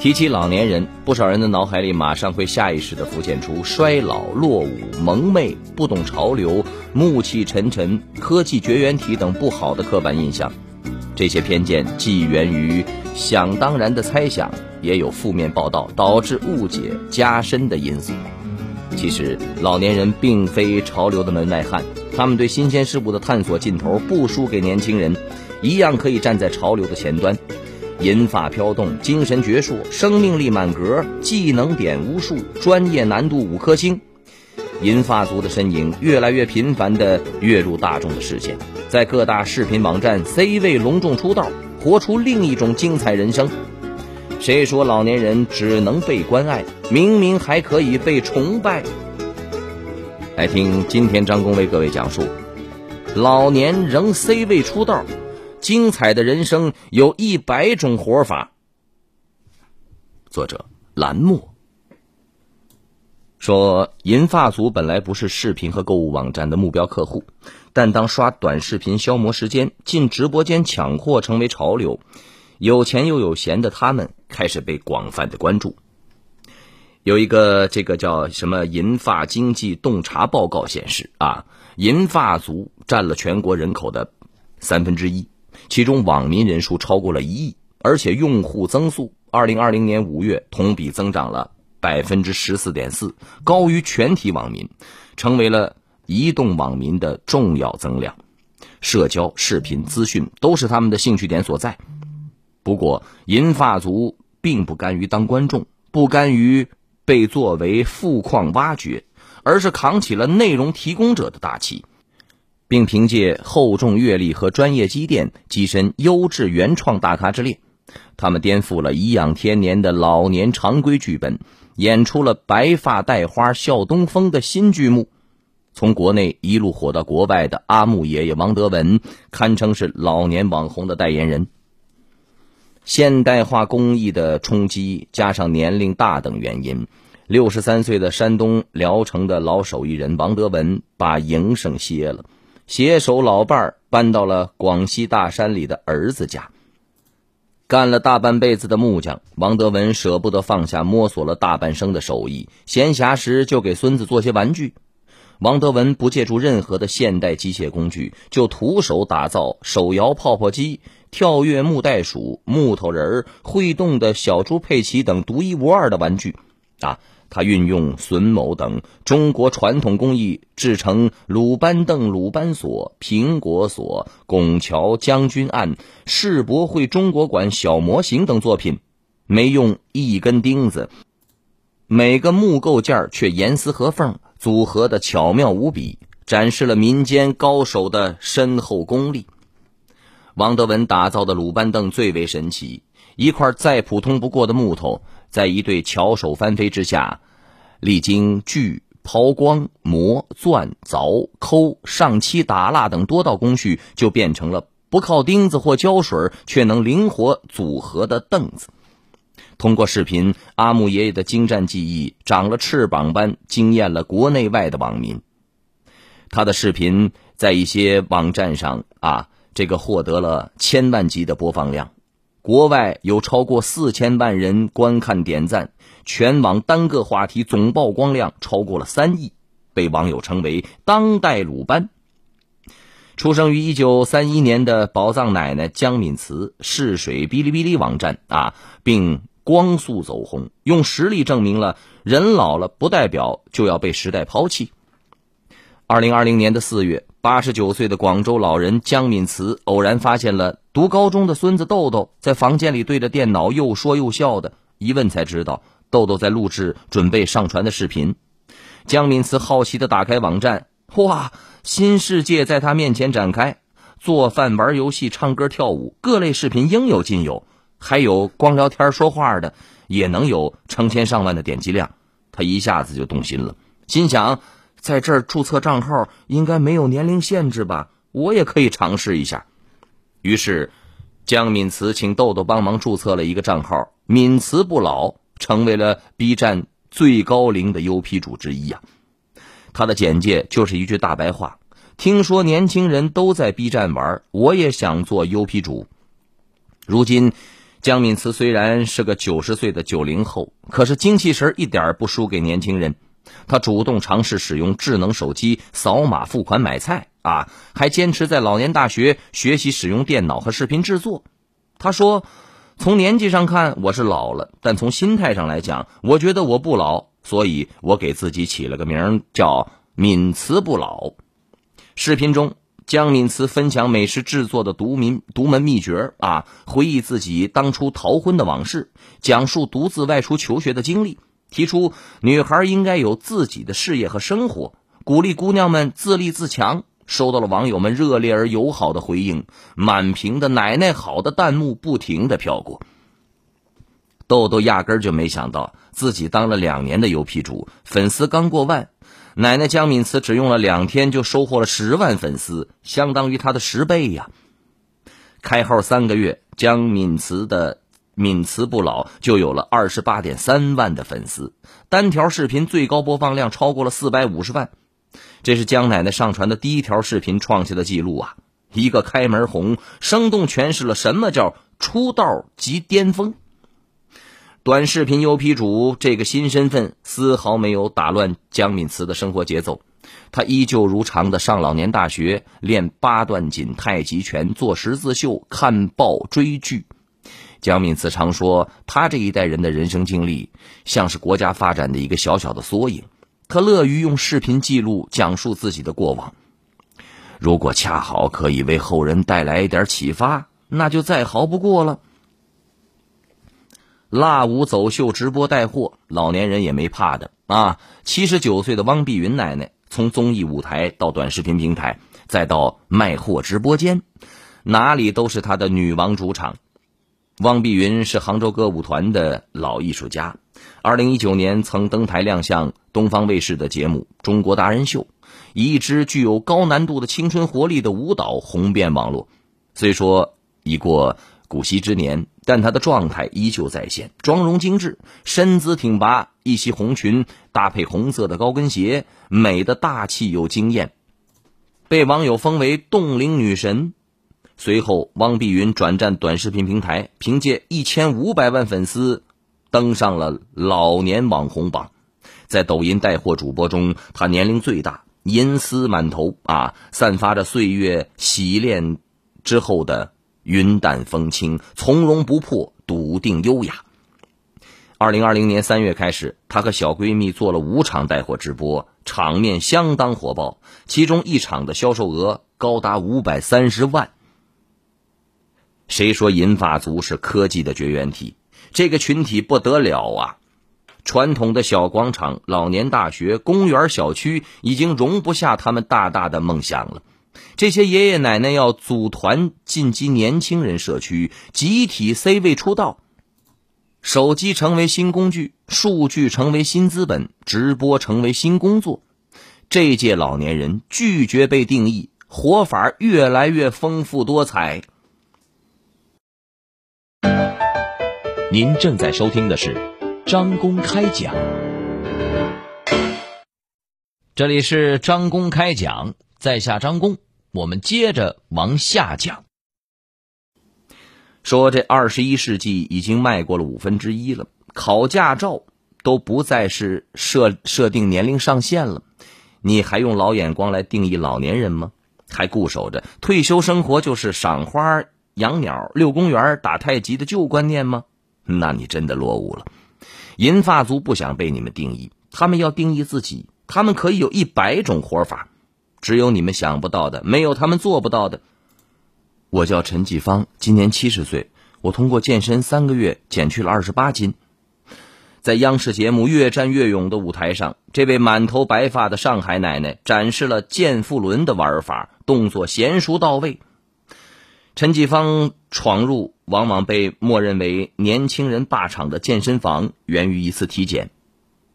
提起老年人，不少人的脑海里马上会下意识地浮现出衰老、落伍、蒙昧、不懂潮流、暮气沉沉、科技绝缘体等不好的刻板印象。这些偏见既源于想当然的猜想，也有负面报道导致误解加深的因素。其实，老年人并非潮流的门外汉，他们对新鲜事物的探索劲头不输给年轻人，一样可以站在潮流的前端。银发飘动，精神矍铄，生命力满格，技能点无数，专业难度五颗星。银发族的身影越来越频繁地跃入大众的视线，在各大视频网站 C 位隆重出道，活出另一种精彩人生。谁说老年人只能被关爱？明明还可以被崇拜。来听今天张工为各位讲述：老年仍 C 位出道。精彩的人生有一百种活法。作者蓝墨说：“银发族本来不是视频和购物网站的目标客户，但当刷短视频消磨时间、进直播间抢货成为潮流，有钱又有闲的他们开始被广泛的关注。有一个这个叫什么‘银发经济洞察报告’显示啊，银发族占了全国人口的三分之一。”其中网民人数超过了一亿，而且用户增速，二零二零年五月同比增长了百分之十四点四，高于全体网民，成为了移动网民的重要增量。社交、视频、资讯都是他们的兴趣点所在。不过，银发族并不甘于当观众，不甘于被作为富矿挖掘，而是扛起了内容提供者的大旗。并凭借厚重阅历和专业积淀跻身优质原创大咖之列，他们颠覆了颐养天年的老年常规剧本，演出了白发带花笑东风的新剧目。从国内一路火到国外的阿木爷爷王德文，堪称是老年网红的代言人。现代化工艺的冲击，加上年龄大等原因，六十三岁的山东聊城的老手艺人王德文把营生歇了。携手老伴儿搬到了广西大山里的儿子家。干了大半辈子的木匠王德文舍不得放下摸索了大半生的手艺，闲暇时就给孙子做些玩具。王德文不借助任何的现代机械工具，就徒手打造手摇泡泡机、跳跃木袋鼠、木头人儿、会动的小猪佩奇等独一无二的玩具，啊。他运用榫卯等中国传统工艺制成鲁班凳、鲁班锁、苹果锁、拱桥、将军案、世博会中国馆小模型等作品，没用一根钉子，每个木构件却严丝合缝，组合的巧妙无比，展示了民间高手的深厚功力。王德文打造的鲁班凳最为神奇，一块再普通不过的木头。在一对巧手翻飞之下，历经锯、抛光、磨、钻、凿、抠、上漆、打蜡等多道工序，就变成了不靠钉子或胶水却能灵活组合的凳子。通过视频，阿木爷爷的精湛技艺长了翅膀般惊艳了国内外的网民。他的视频在一些网站上啊，这个获得了千万级的播放量。国外有超过四千万人观看点赞，全网单个话题总曝光量超过了三亿，被网友称为“当代鲁班”。出生于一九三一年的宝藏奶奶江敏慈试水哔哩哔哩网站啊，并光速走红，用实力证明了人老了不代表就要被时代抛弃。二零二零年的四月，八十九岁的广州老人江敏慈偶然发现了读高中的孙子豆豆在房间里对着电脑又说又笑的，一问才知道豆豆在录制准备上传的视频。江敏慈好奇的打开网站，哇，新世界在他面前展开，做饭、玩游戏、唱歌、跳舞，各类视频应有尽有，还有光聊天说话的，也能有成千上万的点击量。他一下子就动心了，心想。在这儿注册账号应该没有年龄限制吧？我也可以尝试一下。于是，江敏慈请豆豆帮忙注册了一个账号“敏慈不老”，成为了 B 站最高龄的 UP 主之一呀。他的简介就是一句大白话：听说年轻人都在 B 站玩，我也想做 UP 主。如今，江敏慈虽然是个九十岁的九零后，可是精气神一点不输给年轻人。他主动尝试使用智能手机扫码付款买菜啊，还坚持在老年大学学习使用电脑和视频制作。他说：“从年纪上看我是老了，但从心态上来讲，我觉得我不老，所以我给自己起了个名叫‘敏慈不老’。”视频中，江敏慈分享美食制作的独民独门秘诀啊，回忆自己当初逃婚的往事，讲述独自外出求学的经历。提出女孩应该有自己的事业和生活，鼓励姑娘们自立自强，收到了网友们热烈而友好的回应，满屏的“奶奶好”的弹幕不停的飘过。豆豆压根就没想到自己当了两年的 UP 主，粉丝刚过万，奶奶江敏慈只用了两天就收获了十万粉丝，相当于她的十倍呀！开号三个月，江敏慈的。敏慈不老就有了二十八点三万的粉丝，单条视频最高播放量超过了四百五十万，这是江奶奶上传的第一条视频创下的记录啊！一个开门红，生动诠释了什么叫出道即巅峰。短视频 UP 主这个新身份丝毫没有打乱江敏慈的生活节奏，她依旧如常的上老年大学，练八段锦、太极拳，做十字绣，看报追剧。江敏慈常说，他这一代人的人生经历像是国家发展的一个小小的缩影。他乐于用视频记录讲述自己的过往，如果恰好可以为后人带来一点启发，那就再好不过了。辣舞走秀直播带货，老年人也没怕的啊！七十九岁的汪碧云奶奶，从综艺舞台到短视频平台，再到卖货直播间，哪里都是她的女王主场。汪碧云是杭州歌舞团的老艺术家，二零一九年曾登台亮相东方卫视的节目《中国达人秀》，以一支具有高难度的青春活力的舞蹈红遍网络。虽说已过古稀之年，但她的状态依旧在线，妆容精致，身姿挺拔，一袭红裙搭配红色的高跟鞋，美的大气又惊艳，被网友封为冻龄女神。随后，汪碧云转战短视频平台，凭借一千五百万粉丝，登上了老年网红榜。在抖音带货主播中，她年龄最大，银丝满头啊，散发着岁月洗练之后的云淡风轻、从容不迫、笃定优雅。二零二零年三月开始，她和小闺蜜做了五场带货直播，场面相当火爆，其中一场的销售额高达五百三十万。谁说银发族是科技的绝缘体？这个群体不得了啊！传统的小广场、老年大学、公园、小区已经容不下他们大大的梦想了。这些爷爷奶奶要组团进击年轻人社区，集体 C 位出道。手机成为新工具，数据成为新资本，直播成为新工作。这届老年人拒绝被定义，活法越来越丰富多彩。您正在收听的是张公开讲，这里是张公开讲，在下张公，我们接着往下讲。说这二十一世纪已经迈过了五分之一了，考驾照都不再是设设定年龄上限了，你还用老眼光来定义老年人吗？还固守着退休生活就是赏花、养鸟、遛公园、打太极的旧观念吗？那你真的落伍了。银发族不想被你们定义，他们要定义自己。他们可以有一百种活法，只有你们想不到的，没有他们做不到的。我叫陈继芳，今年七十岁。我通过健身三个月减去了二十八斤。在央视节目《越战越勇》的舞台上，这位满头白发的上海奶奶展示了健腹轮的玩法，动作娴熟到位。陈继芳闯入往往被默认为年轻人霸场的健身房，源于一次体检。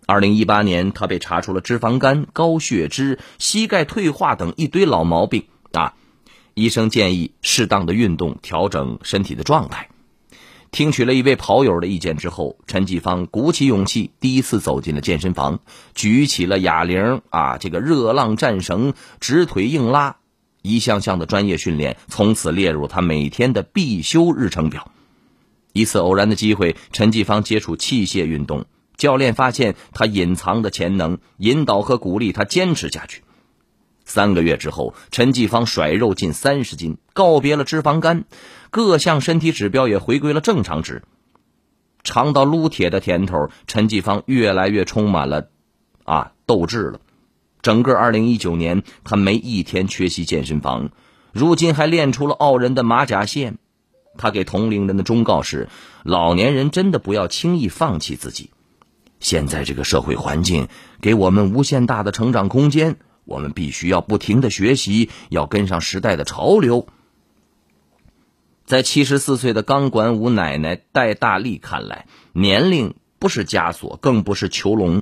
二零一八年，他被查出了脂肪肝、高血脂、膝盖退化等一堆老毛病啊。医生建议适当的运动，调整身体的状态。听取了一位跑友的意见之后，陈继芳鼓起勇气，第一次走进了健身房，举起了哑铃啊，这个热浪战绳、直腿硬拉，一项项的专业训练从此列入他每天的必修日程表。一次偶然的机会，陈继芳接触器械运动。教练发现他隐藏的潜能，引导和鼓励他坚持下去。三个月之后，陈继芳甩肉近三十斤，告别了脂肪肝，各项身体指标也回归了正常值。尝到撸铁的甜头，陈继芳越来越充满了啊斗志了。整个二零一九年，他没一天缺席健身房，如今还练出了傲人的马甲线。他给同龄人的忠告是：老年人真的不要轻易放弃自己。现在这个社会环境给我们无限大的成长空间，我们必须要不停的学习，要跟上时代的潮流。在七十四岁的钢管舞奶奶戴大丽看来，年龄不是枷锁，更不是囚笼。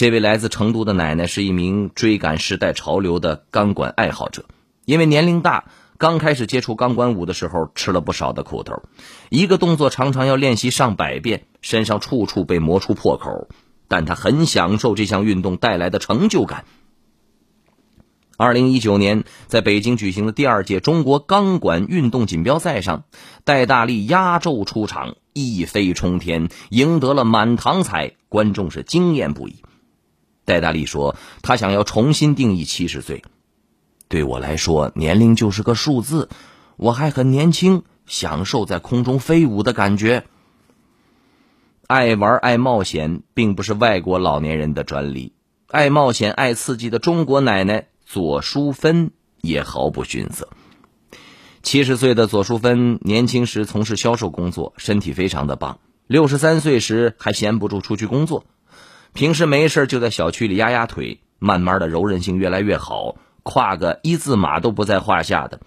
这位来自成都的奶奶是一名追赶时代潮流的钢管爱好者，因为年龄大。刚开始接触钢管舞的时候，吃了不少的苦头，一个动作常常要练习上百遍，身上处处被磨出破口，但他很享受这项运动带来的成就感。二零一九年，在北京举行的第二届中国钢管运动锦标赛上，戴大力压轴出场，一飞冲天，赢得了满堂彩，观众是惊艳不已。戴大力说：“他想要重新定义七十岁。”对我来说，年龄就是个数字，我还很年轻，享受在空中飞舞的感觉。爱玩爱冒险，并不是外国老年人的专利。爱冒险、爱刺激的中国奶奶左淑芬也毫不逊色。七十岁的左淑芬年轻时从事销售工作，身体非常的棒。六十三岁时还闲不住出去工作，平时没事就在小区里压压腿，慢慢的柔韧性越来越好。跨个一字马都不在话下的。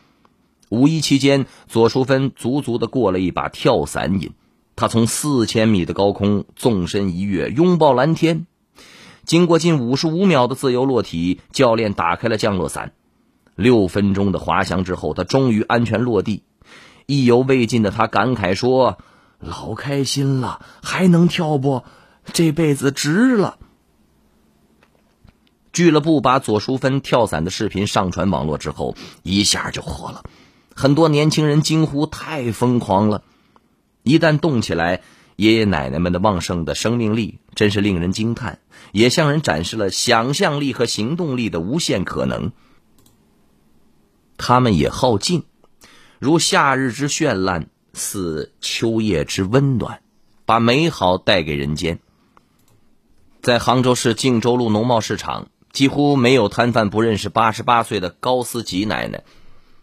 五一期间，左淑芬足足的过了一把跳伞瘾。他从四千米的高空纵身一跃，拥抱蓝天。经过近五十五秒的自由落体，教练打开了降落伞。六分钟的滑翔之后，他终于安全落地。意犹未尽的他感慨说：“老开心了，还能跳不？这辈子值了。”俱乐部把左淑芬跳伞的视频上传网络之后，一下就火了。很多年轻人惊呼：“太疯狂了！”一旦动起来，爷爷奶奶们的旺盛的生命力真是令人惊叹，也向人展示了想象力和行动力的无限可能。他们也好静，如夏日之绚烂，似秋夜之温暖，把美好带给人间。在杭州市靖州路农贸市场。几乎没有摊贩不认识八十八岁的高思吉奶奶，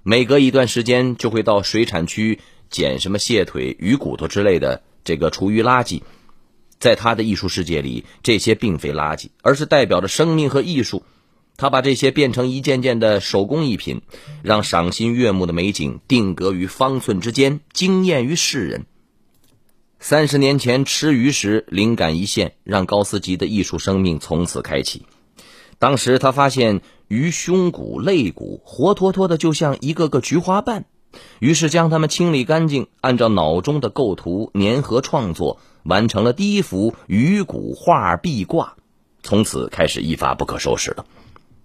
每隔一段时间就会到水产区捡什么蟹腿、鱼骨头之类的这个厨余垃圾。在他的艺术世界里，这些并非垃圾，而是代表着生命和艺术。他把这些变成一件件的手工艺品，让赏心悦目的美景定格于方寸之间，惊艳于世人。三十年前吃鱼时灵感一现，让高思吉的艺术生命从此开启。当时他发现鱼胸骨、肋骨活脱脱的，就像一个个菊花瓣，于是将它们清理干净，按照脑中的构图粘合创作，完成了第一幅鱼骨画壁挂，从此开始一发不可收拾了。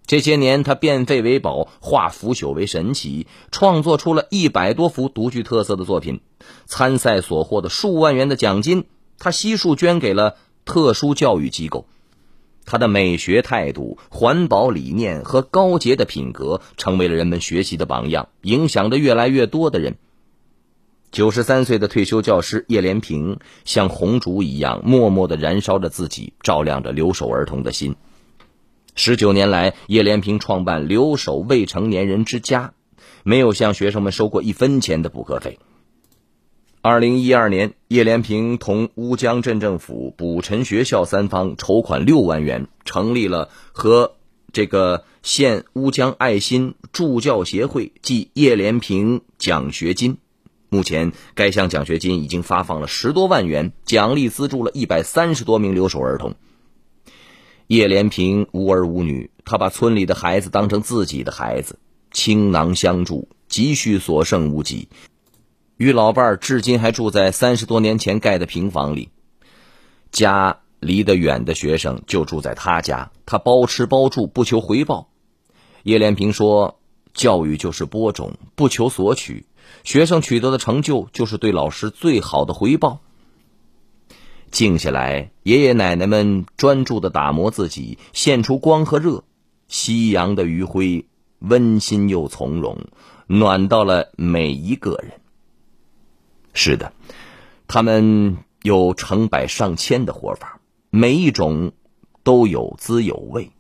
这些年，他变废为宝，化腐朽为神奇，创作出了一百多幅独具特色的作品。参赛所获的数万元的奖金，他悉数捐给了特殊教育机构。他的美学态度、环保理念和高洁的品格，成为了人们学习的榜样，影响着越来越多的人。九十三岁的退休教师叶连平，像红烛一样，默默的燃烧着自己，照亮着留守儿童的心。十九年来，叶连平创办留守未成年人之家，没有向学生们收过一分钱的补课费。二零一二年，叶连平同乌江镇政府、补陈学校三方筹款六万元，成立了和这个县乌江爱心助教协会，即叶连平奖学金。目前，该项奖学金已经发放了十多万元，奖励资助了一百三十多名留守儿童。叶连平无儿无女，他把村里的孩子当成自己的孩子，倾囊相助，积蓄所剩无几。与老伴儿至今还住在三十多年前盖的平房里，家离得远的学生就住在他家，他包吃包住，不求回报。叶连平说：“教育就是播种，不求索取，学生取得的成就就是对老师最好的回报。”静下来，爷爷奶奶们专注的打磨自己，现出光和热。夕阳的余晖，温馨又从容，暖到了每一个人。是的，他们有成百上千的活法，每一种都有滋有味。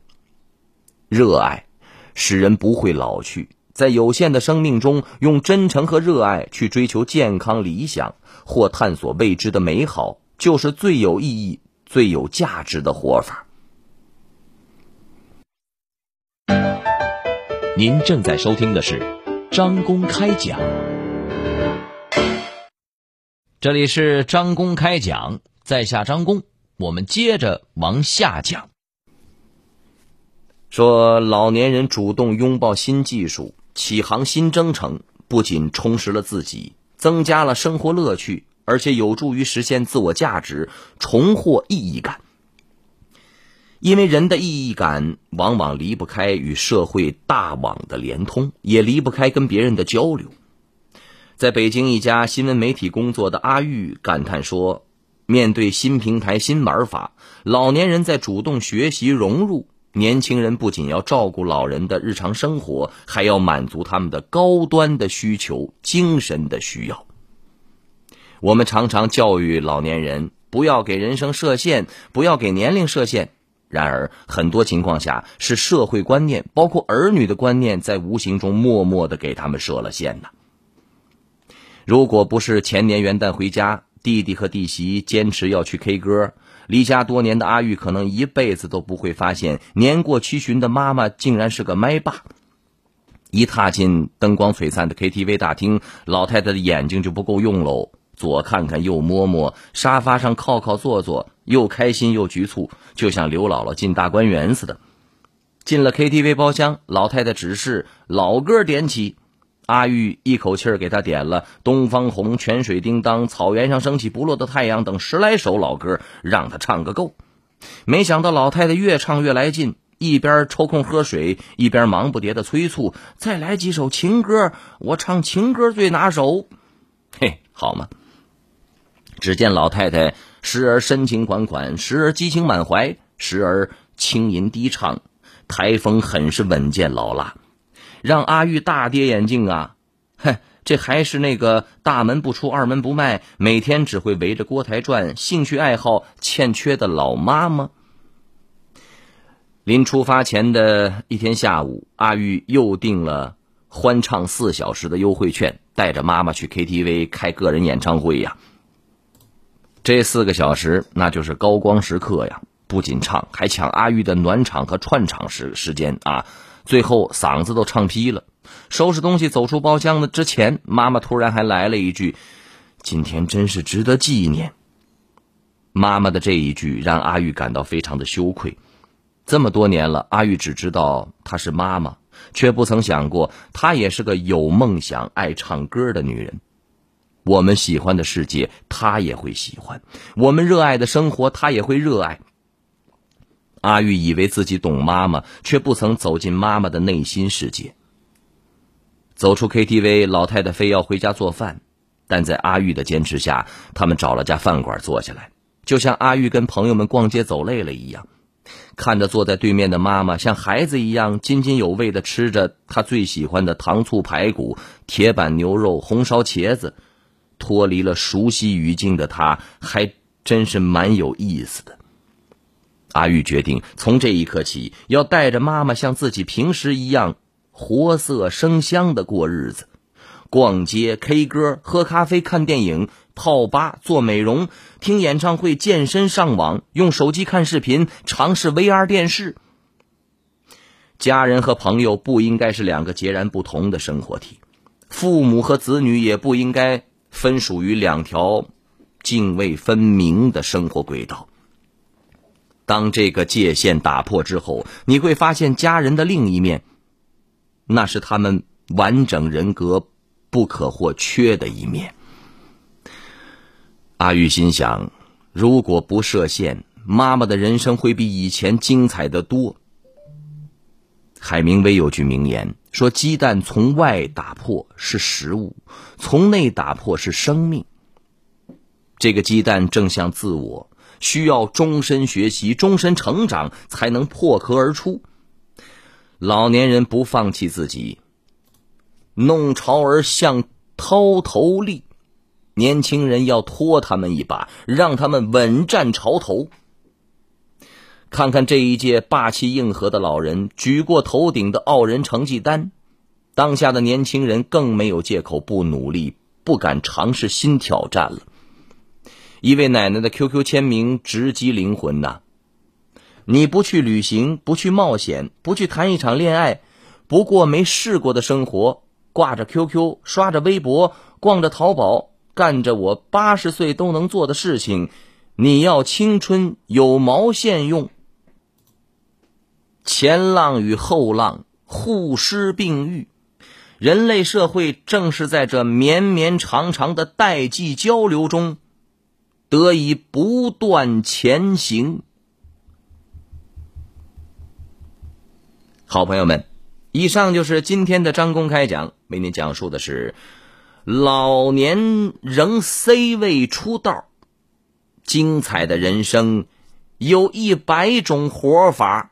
热爱使人不会老去，在有限的生命中，用真诚和热爱去追求健康理想，或探索未知的美好，就是最有意义、最有价值的活法。您正在收听的是张公开讲。这里是张公开讲，在下张公，我们接着往下讲。说老年人主动拥抱新技术，启航新征程，不仅充实了自己，增加了生活乐趣，而且有助于实现自我价值，重获意义感。因为人的意义感往往离不开与社会大网的连通，也离不开跟别人的交流。在北京一家新闻媒体工作的阿玉感叹说：“面对新平台、新玩法，老年人在主动学习融入。年轻人不仅要照顾老人的日常生活，还要满足他们的高端的需求、精神的需要。我们常常教育老年人不要给人生设限，不要给年龄设限。然而，很多情况下是社会观念，包括儿女的观念，在无形中默默的给他们设了限呢。”如果不是前年元旦回家，弟弟和弟媳坚持要去 K 歌，离家多年的阿玉可能一辈子都不会发现，年过七旬的妈妈竟然是个麦霸。一踏进灯光璀璨的 KTV 大厅，老太太的眼睛就不够用喽，左看看右摸摸，沙发上靠靠坐坐，又开心又局促，就像刘姥姥进大观园似的。进了 KTV 包厢，老太太指示老歌点起。阿玉一口气给他点了《东方红》《泉水叮当》《草原上升起不落的太阳》等十来首老歌，让他唱个够。没想到老太太越唱越来劲，一边抽空喝水，一边忙不迭的催促：“再来几首情歌，我唱情歌最拿手。”嘿，好嘛。只见老太太时而深情款款，时而激情满怀，时而轻吟低唱，台风很是稳健老辣。让阿玉大跌眼镜啊！哼，这还是那个大门不出二门不迈，每天只会围着锅台转，兴趣爱好欠缺的老妈吗？临出发前的一天下午，阿玉又订了欢唱四小时的优惠券，带着妈妈去 KTV 开个人演唱会呀。这四个小时那就是高光时刻呀！不仅唱，还抢阿玉的暖场和串场时时间啊！最后嗓子都唱劈了，收拾东西走出包厢的之前，妈妈突然还来了一句：“今天真是值得纪念。”妈妈的这一句让阿玉感到非常的羞愧。这么多年了，阿玉只知道她是妈妈，却不曾想过她也是个有梦想、爱唱歌的女人。我们喜欢的世界，她也会喜欢；我们热爱的生活，她也会热爱。阿玉以为自己懂妈妈，却不曾走进妈妈的内心世界。走出 KTV，老太太非要回家做饭，但在阿玉的坚持下，他们找了家饭馆坐下来，就像阿玉跟朋友们逛街走累了一样，看着坐在对面的妈妈像孩子一样津津有味的吃着她最喜欢的糖醋排骨、铁板牛肉、红烧茄子，脱离了熟悉语境的她，还真是蛮有意思的。阿玉决定从这一刻起，要带着妈妈像自己平时一样活色生香的过日子，逛街、K 歌、喝咖啡、看电影、泡吧、做美容、听演唱会、健身、上网、用手机看视频、尝试 VR 电视。家人和朋友不应该是两个截然不同的生活体，父母和子女也不应该分属于两条泾渭分明的生活轨道。当这个界限打破之后，你会发现家人的另一面，那是他们完整人格不可或缺的一面。阿玉心想，如果不设限，妈妈的人生会比以前精彩的多。海明威有句名言说：“鸡蛋从外打破是食物，从内打破是生命。”这个鸡蛋正像自我。需要终身学习、终身成长，才能破壳而出。老年人不放弃自己，弄潮儿像涛头立；年轻人要拖他们一把，让他们稳占潮头。看看这一届霸气硬核的老人举过头顶的傲人成绩单，当下的年轻人更没有借口不努力，不敢尝试新挑战了。一位奶奶的 QQ 签名直击灵魂呐！你不去旅行，不去冒险，不去谈一场恋爱，不过没试过的生活，挂着 QQ，刷着微博，逛着淘宝，干着我八十岁都能做的事情，你要青春有毛线用？前浪与后浪互失并育，人类社会正是在这绵绵长长的代际交流中。得以不断前行。好朋友们，以上就是今天的张公开讲，为您讲述的是老年仍 C 位出道，精彩的人生有一百种活法。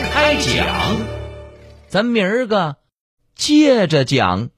开讲，咱明儿个接着讲。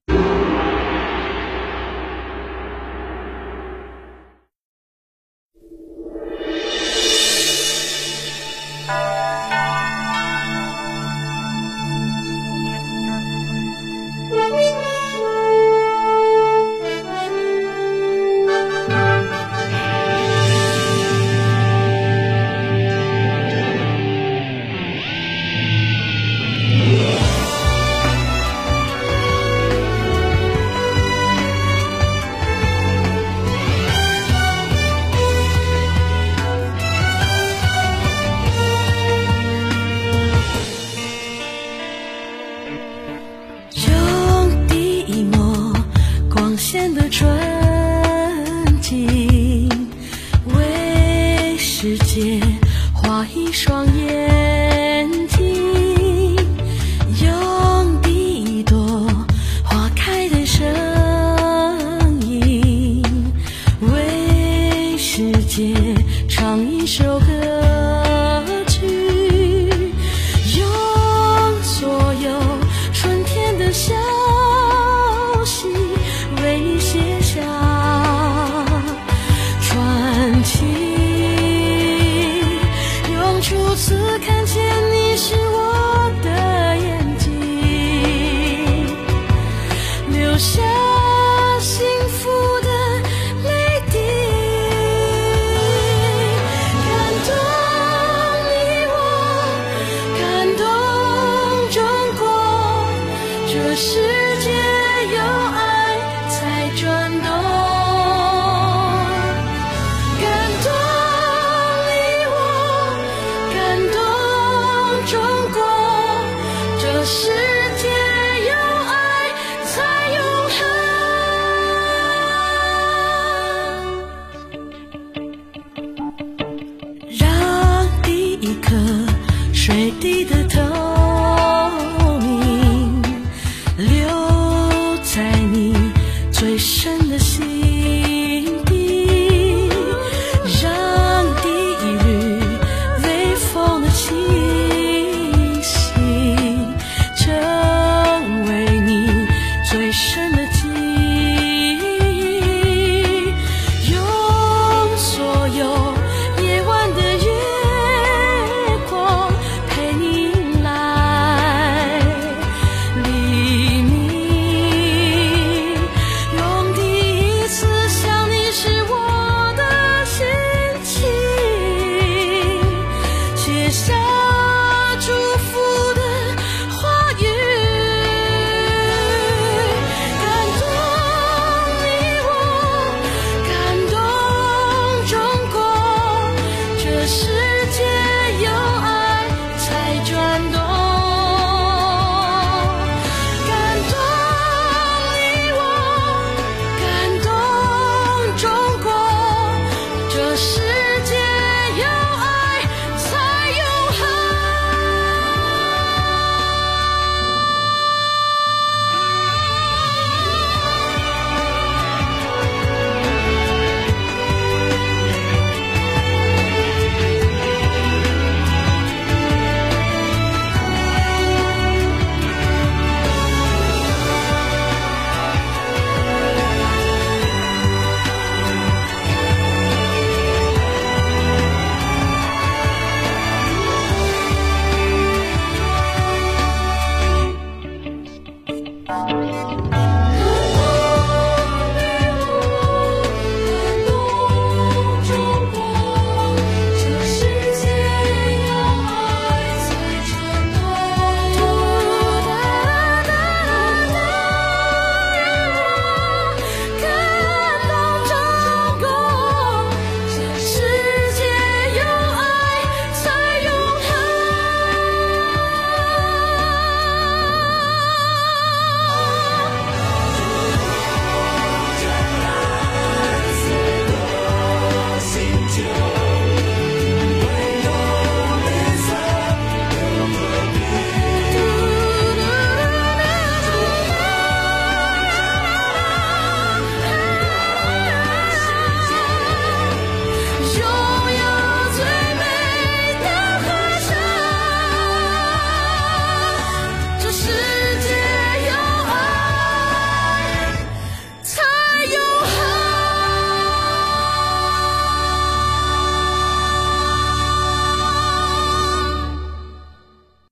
一双眼。